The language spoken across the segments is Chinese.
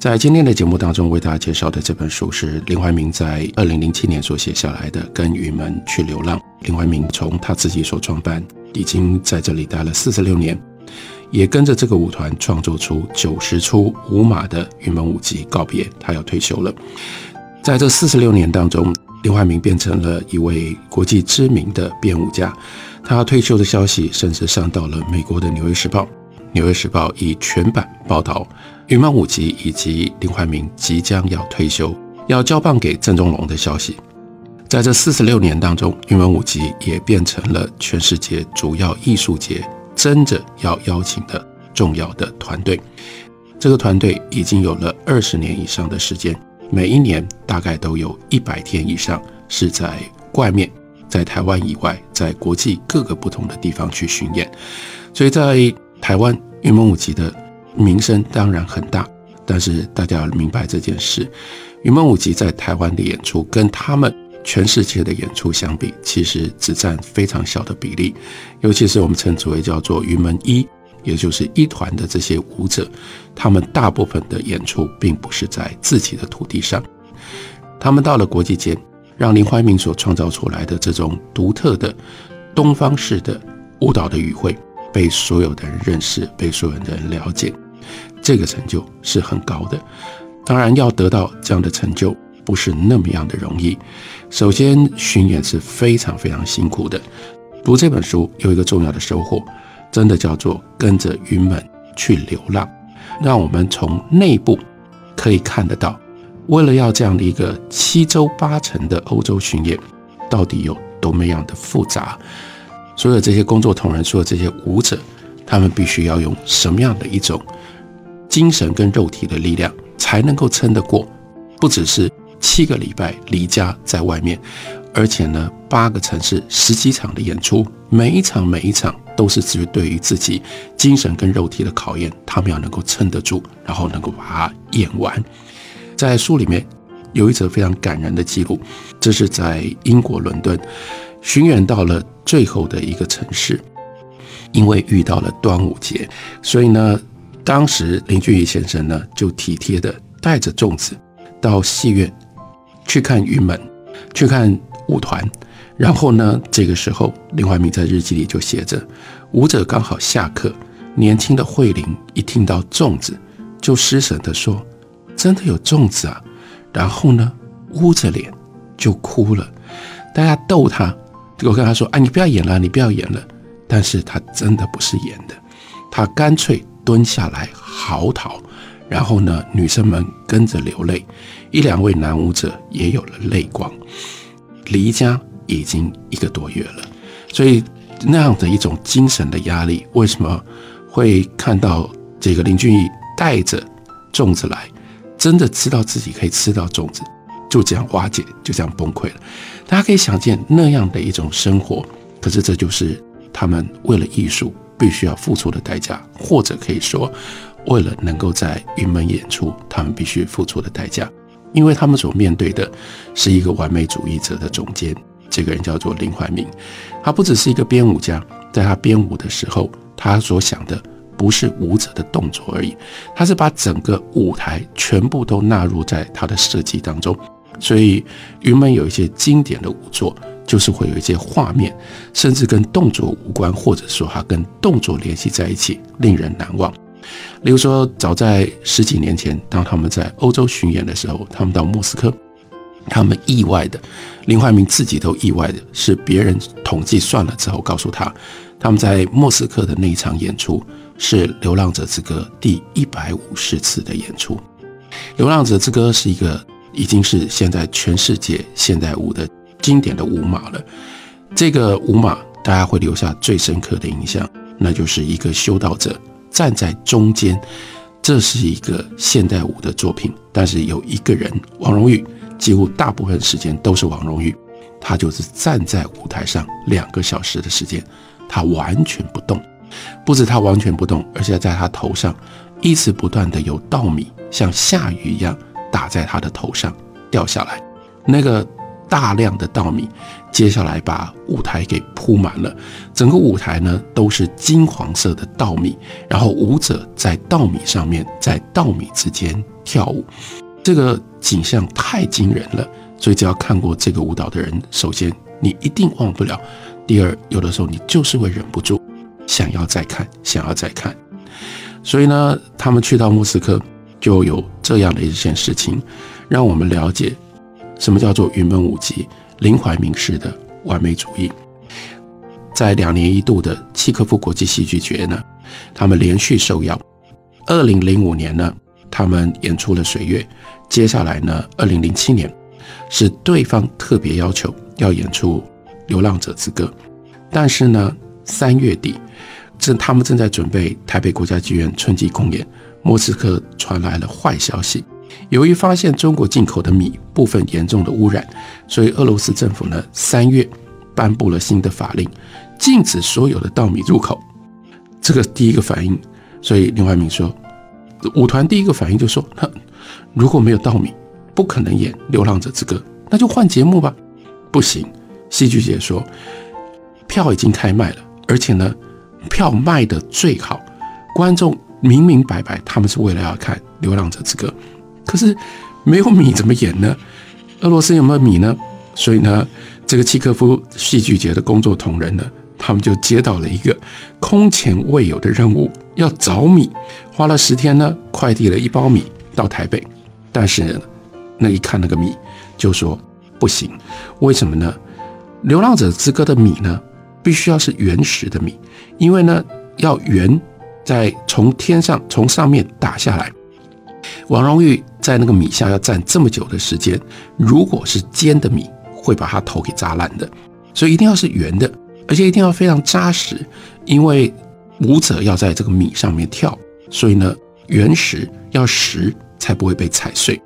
在今天的节目当中，为大家介绍的这本书是林怀民在二零零七年所写下来的《跟鱼们去流浪》。林怀民从他自己所创办，已经在这里待了四十六年，也跟着这个舞团创作出九十出舞马的云门舞集告别，他要退休了。在这四十六年当中，林怀民变成了一位国际知名的编舞家。他退休的消息甚至上到了美国的《纽约时报》，《纽约时报》以全版报道。云门舞集以及林怀民即将要退休，要交棒给郑中龙的消息，在这四十六年当中，云门舞集也变成了全世界主要艺术节争着要邀请的重要的团队。这个团队已经有了二十年以上的时间，每一年大概都有一百天以上是在外面，在台湾以外，在国际各个不同的地方去巡演。所以在台湾云门舞集的。名声当然很大，但是大家要明白这件事：云门舞集在台湾的演出跟他们全世界的演出相比，其实只占非常小的比例。尤其是我们称之为叫做云门一，也就是一团的这些舞者，他们大部分的演出并不是在自己的土地上，他们到了国际间，让林怀民所创造出来的这种独特的东方式的舞蹈的语汇。被所有的人认识，被所有的人了解，这个成就是很高的。当然，要得到这样的成就不是那么样的容易。首先，巡演是非常非常辛苦的。读这本书有一个重要的收获，真的叫做跟着云门去流浪，让我们从内部可以看得到，为了要这样的一个七周八成的欧洲巡演，到底有多么样的复杂。所有这些工作同仁，所有这些舞者，他们必须要用什么样的一种精神跟肉体的力量，才能够撑得过？不只是七个礼拜离家在外面，而且呢，八个城市十几场的演出，每一场每一场都是至于对于自己精神跟肉体的考验，他们要能够撑得住，然后能够把它演完。在书里面有一则非常感人的记录，这是在英国伦敦。巡演到了最后的一个城市，因为遇到了端午节，所以呢，当时林俊逸先生呢就体贴的带着粽子到戏院去看云门，去看舞团。然后呢，这个时候林怀民在日记里就写着，舞者刚好下课，年轻的慧玲一听到粽子，就失神的说：“真的有粽子啊！”然后呢，捂着脸就哭了，大家逗他。我跟他说：“啊，你不要演了，你不要演了。”但是他真的不是演的，他干脆蹲下来嚎啕。然后呢，女生们跟着流泪，一两位男舞者也有了泪光。离家已经一个多月了，所以那样的一种精神的压力，为什么会看到这个林俊逸带着粽子来，真的知道自己可以吃到粽子，就这样瓦解，就这样崩溃了。大家可以想见那样的一种生活，可是这就是他们为了艺术必须要付出的代价，或者可以说，为了能够在云门演出，他们必须付出的代价。因为他们所面对的是一个完美主义者的总监，这个人叫做林怀民，他不只是一个编舞家，在他编舞的时候，他所想的不是舞者的动作而已，他是把整个舞台全部都纳入在他的设计当中。所以，云门有一些经典的舞作，就是会有一些画面，甚至跟动作无关，或者说它跟动作联系在一起，令人难忘。例如说，早在十几年前，当他们在欧洲巡演的时候，他们到莫斯科，他们意外的，林怀民自己都意外的是，别人统计算了之后，告诉他，他们在莫斯科的那一场演出是《流浪者之歌》第一百五十次的演出，《流浪者之歌》是一个。已经是现在全世界现代舞的经典的舞码了。这个舞码大家会留下最深刻的印象，那就是一个修道者站在中间。这是一个现代舞的作品，但是有一个人，王荣玉，几乎大部分时间都是王荣玉，他就是站在舞台上两个小时的时间，他完全不动。不止他完全不动，而且在他头上一直不断的有稻米像下雨一样打在他的头上掉下来。那个大量的稻米，接下来把舞台给铺满了。整个舞台呢都是金黄色的稻米，然后舞者在稻米上面，在稻米之间跳舞。这个景象太惊人了，所以只要看过这个舞蹈的人，首先你一定忘不了；第二，有的时候你就是会忍不住想要再看，想要再看。所以呢，他们去到莫斯科，就有这样的一件事情，让我们了解什么叫做云门舞集、林怀民式的完美主义。在两年一度的契科夫国际戏剧节呢，他们连续受邀。二零零五年呢。他们演出了《水月》，接下来呢？二零零七年是对方特别要求要演出《流浪者之歌》，但是呢，三月底正他们正在准备台北国家剧院春季公演，莫斯科传来了坏消息，由于发现中国进口的米部分严重的污染，所以俄罗斯政府呢三月颁布了新的法令，禁止所有的稻米入口。这个第一个反应，所以林怀民说。舞团第一个反应就说：“那如果没有稻米，不可能演《流浪者之歌》，那就换节目吧。”不行，戏剧节说票已经开卖了，而且呢，票卖的最好，观众明明白白他们是为了要看《流浪者之歌》，可是没有米怎么演呢？俄罗斯有没有米呢？所以呢，这个契科夫戏剧节的工作同仁呢？他们就接到了一个空前未有的任务，要找米，花了十天呢，快递了一包米到台北。但是呢那一看那个米，就说不行，为什么呢？《流浪者之歌》的米呢，必须要是原始的米，因为呢要原在从天上从上面打下来。王荣玉在那个米下要站这么久的时间，如果是尖的米，会把他头给扎烂的，所以一定要是圆的。而且一定要非常扎实，因为舞者要在这个米上面跳，所以呢，原石要实才不会被踩碎。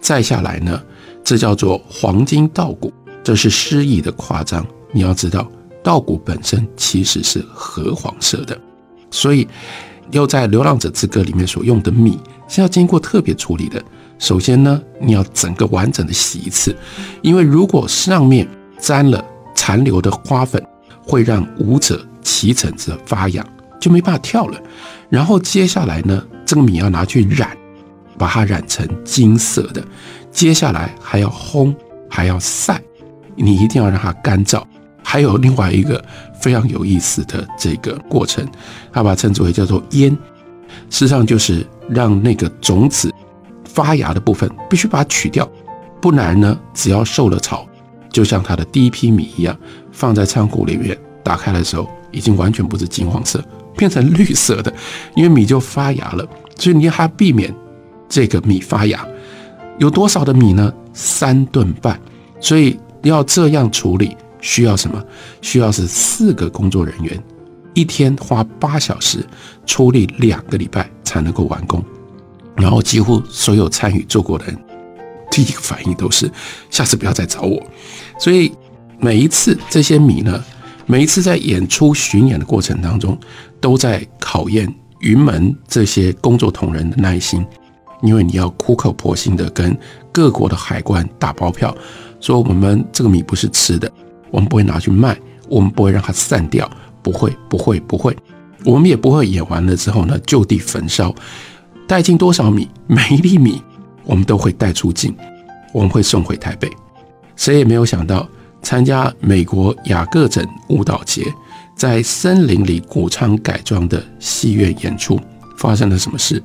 再下来呢，这叫做黄金稻谷，这是诗意的夸张。你要知道，稻谷本身其实是褐黄色的，所以又在《流浪者之歌》里面所用的米是要经过特别处理的。首先呢，你要整个完整的洗一次，因为如果上面沾了残留的花粉。会让舞者起疹子发痒，就没办法跳了。然后接下来呢，这个米要拿去染，把它染成金色的。接下来还要烘，还要晒，你一定要让它干燥。还有另外一个非常有意思的这个过程，他把它称之为叫做腌，事实上就是让那个种子发芽的部分必须把它取掉，不然呢，只要受了潮。就像它的第一批米一样，放在仓库里面，打开的时候已经完全不是金黄色，变成绿色的，因为米就发芽了。所以你还避免这个米发芽。有多少的米呢？三顿半。所以要这样处理，需要什么？需要是四个工作人员，一天花八小时，处理两个礼拜才能够完工。然后几乎所有参与做过的人。第一个反应都是下次不要再找我，所以每一次这些米呢，每一次在演出巡演的过程当中，都在考验云门这些工作同仁的耐心，因为你要苦口婆心的跟各国的海关打包票，说我们这个米不是吃的，我们不会拿去卖，我们不会让它散掉，不会，不会，不会，我们也不会演完了之后呢就地焚烧，带进多少米，每一粒米。我们都会带出境，我们会送回台北。谁也没有想到，参加美国雅各镇舞蹈节，在森林里谷仓改装的戏院演出，发生了什么事？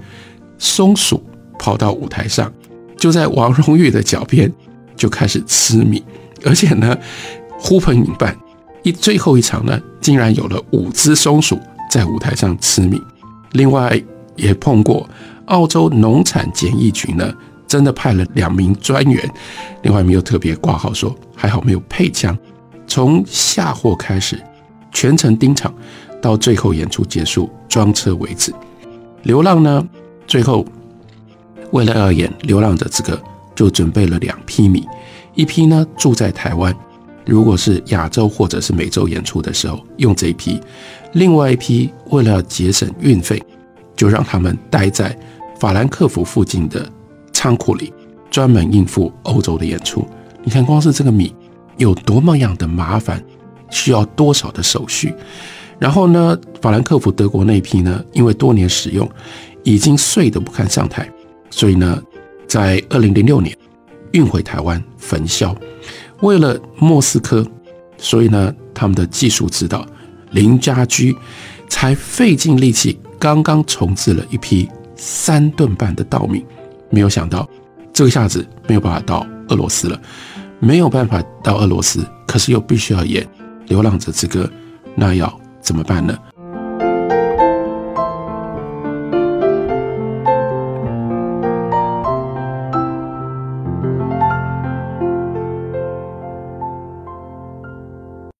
松鼠跑到舞台上，就在王荣玉的脚边就开始吃米，而且呢，呼朋引伴，一最后一场呢，竟然有了五只松鼠在舞台上吃米。另外也碰过澳洲农产检疫局呢。真的派了两名专员，另外没有特别挂号说，还好没有配枪。从下货开始，全程盯场，到最后演出结束装车为止。流浪呢，最后为了要演《流浪者之歌》，就准备了两批米，一批呢住在台湾，如果是亚洲或者是美洲演出的时候用这一批，另外一批为了节省运费，就让他们待在法兰克福附近的仓库里，专门应付欧洲的演出。你看，光是这个米有多么样的麻烦，需要多少的手续。然后呢，法兰克福德国那批呢，因为多年使用，已经碎得不堪上台，所以呢，在二零零六年运回台湾焚销。为了莫斯科，所以呢，他们的技术指导林家驹才费尽力气，刚刚重置了一批三吨半的稻米。没有想到，这一下子没有办法到俄罗斯了，没有办法到俄罗斯，可是又必须要演《流浪者之歌》，那要怎么办呢？